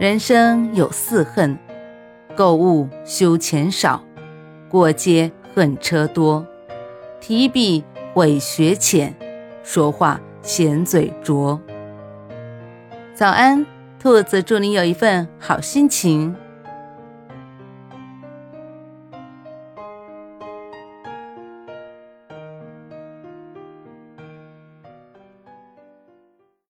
人生有四恨：购物修钱少，过街恨车多，提笔毁学浅，说话闲嘴拙。早安，兔子，祝你有一份好心情。